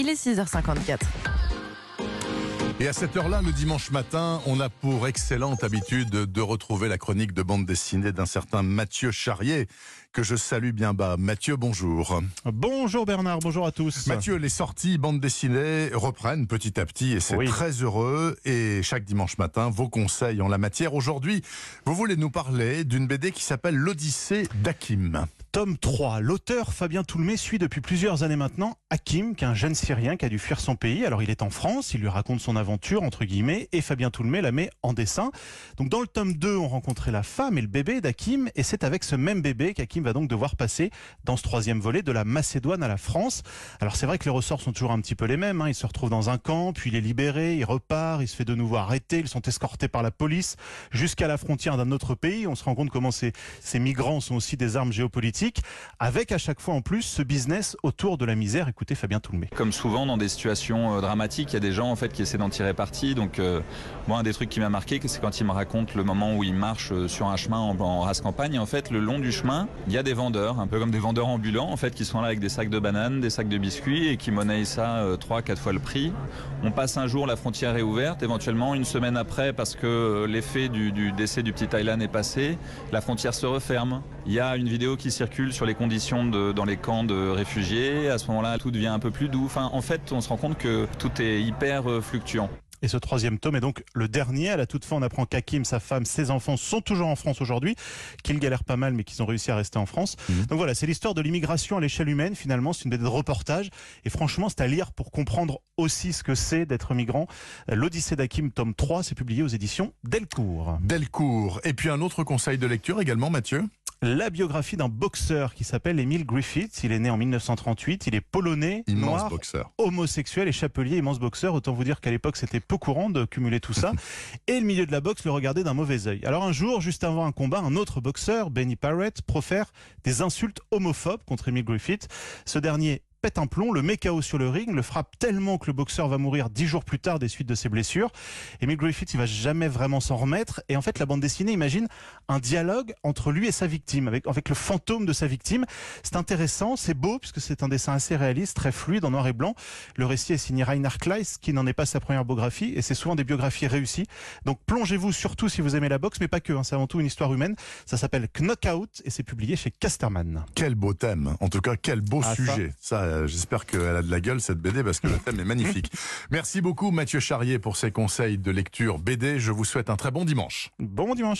Il est 6h54. Et à cette heure-là, le dimanche matin, on a pour excellente habitude de retrouver la chronique de bande dessinée d'un certain Mathieu Charrier, que je salue bien bas. Mathieu, bonjour. Bonjour Bernard, bonjour à tous. Mathieu, les sorties bande dessinée reprennent petit à petit et c'est Oui. très heureux. Et chaque dimanche matin, vos conseils en la matière. Aujourd'hui, vous voulez nous parler d'une BD qui s'appelle L'Odyssée d'Hakim. Tome 3. L'auteur Fabien Toulmé suit depuis plusieurs années maintenant Hakim, qui est un jeune Syrien qui a dû fuir son pays. Alors il est en France, il lui raconte son aventure, entre guillemets, et Fabien Toulmé la met en dessin. Donc dans le tome 2, on rencontrait la femme et le bébé d'Hakim, et c'est avec ce même bébé qu'Hakim va donc devoir passer dans ce troisième volet de la Macédoine à la France. Alors c'est vrai que les ressorts sont toujours un petit peu les mêmes. hein. Il se retrouve dans un camp, puis il est libéré, il repart, il se fait de nouveau arrêter, ils sont escortés par la police jusqu'à la frontière d'un autre pays. On se rend compte comment ces, ces migrants sont aussi des armes géopolitiques, avec à chaque fois en plus ce business autour de la misère. Écoutez Fabien Toulmé. Comme souvent dans des situations euh, dramatiques, il y a des gens en fait qui essaient d'en tirer. Donc euh, moi un des trucs qui m'a marqué, c'est quand il me raconte le moment où il marche euh, sur un chemin en, en race campagne. En fait, le long du chemin, il y a des vendeurs, un peu comme des vendeurs ambulants en fait, qui sont là avec des sacs de bananes, des sacs de biscuits et qui monnaient ça euh, trois, quatre fois le prix. On passe un jour, la frontière est ouverte. Éventuellement, une semaine après, parce que euh, l'effet du, décès du petit Thaïlande est passé, la frontière se referme. Il y a une vidéo qui circule sur les conditions de, dans les camps de réfugiés. À ce moment-là, tout devient un peu plus doux. En fait, on se rend compte que tout est hyper euh, fluctuant. Et ce troisième tome est donc le dernier. À la toute fin, on apprend qu'Hakim, sa femme, ses enfants sont toujours en France aujourd'hui, qu'ils galèrent pas mal, mais qu'ils ont réussi à rester en France. Mhm. Donc voilà, c'est l'histoire de l'immigration à l'échelle humaine. Finalement, c'est une BD de reportage. Et franchement, c'est à lire pour comprendre aussi ce que c'est d'être migrant. L'Odyssée d'Hakim, tome 3, c'est publié aux éditions Delcourt. Delcourt. Et puis un autre conseil de lecture également, Mathieu? La biographie d'un boxeur qui s'appelle Emile Griffith. Il est né en 1938. Il est polonais, Immense noir, boxeur. homosexuel et chapelier, immense boxeur. Autant vous dire qu'à l'époque, c'était peu courant de cumuler tout ça. et le milieu de la boxe le regardait d'un mauvais œil. Alors un jour, juste avant un combat, un autre boxeur, Benny Parrott, profère des insultes homophobes contre Emile Griffith. Ce dernier pète un plomb, le met KO sur le ring, le frappe tellement que le boxeur va mourir dix jours plus tard des suites de ses blessures. Emile Griffith, il va jamais vraiment s'en remettre. Et en fait, la bande dessinée imagine un dialogue entre lui et sa victime, avec, avec le fantôme de sa victime. C'est intéressant, c'est beau, puisque c'est un dessin assez réaliste, très fluide, en noir et blanc. Le récit est signé Reinhard Kleiss, qui n'en est pas sa première biographie, et c'est souvent des biographies réussies. Donc plongez-vous surtout si vous aimez la boxe, mais pas que, hein, c'est avant tout une histoire humaine. Ça s'appelle Knockout, et c'est publié chez Casterman. Quel beau thème. En tout cas, quel beau Ah, ça. sujet. Ça, euh, j'espère qu'elle a de la gueule, cette BD, parce que le thème est magnifique. Merci beaucoup, Mathieu Charrier, pour ces conseils de lecture BD. Je vous souhaite un très bon dimanche. Bon dimanche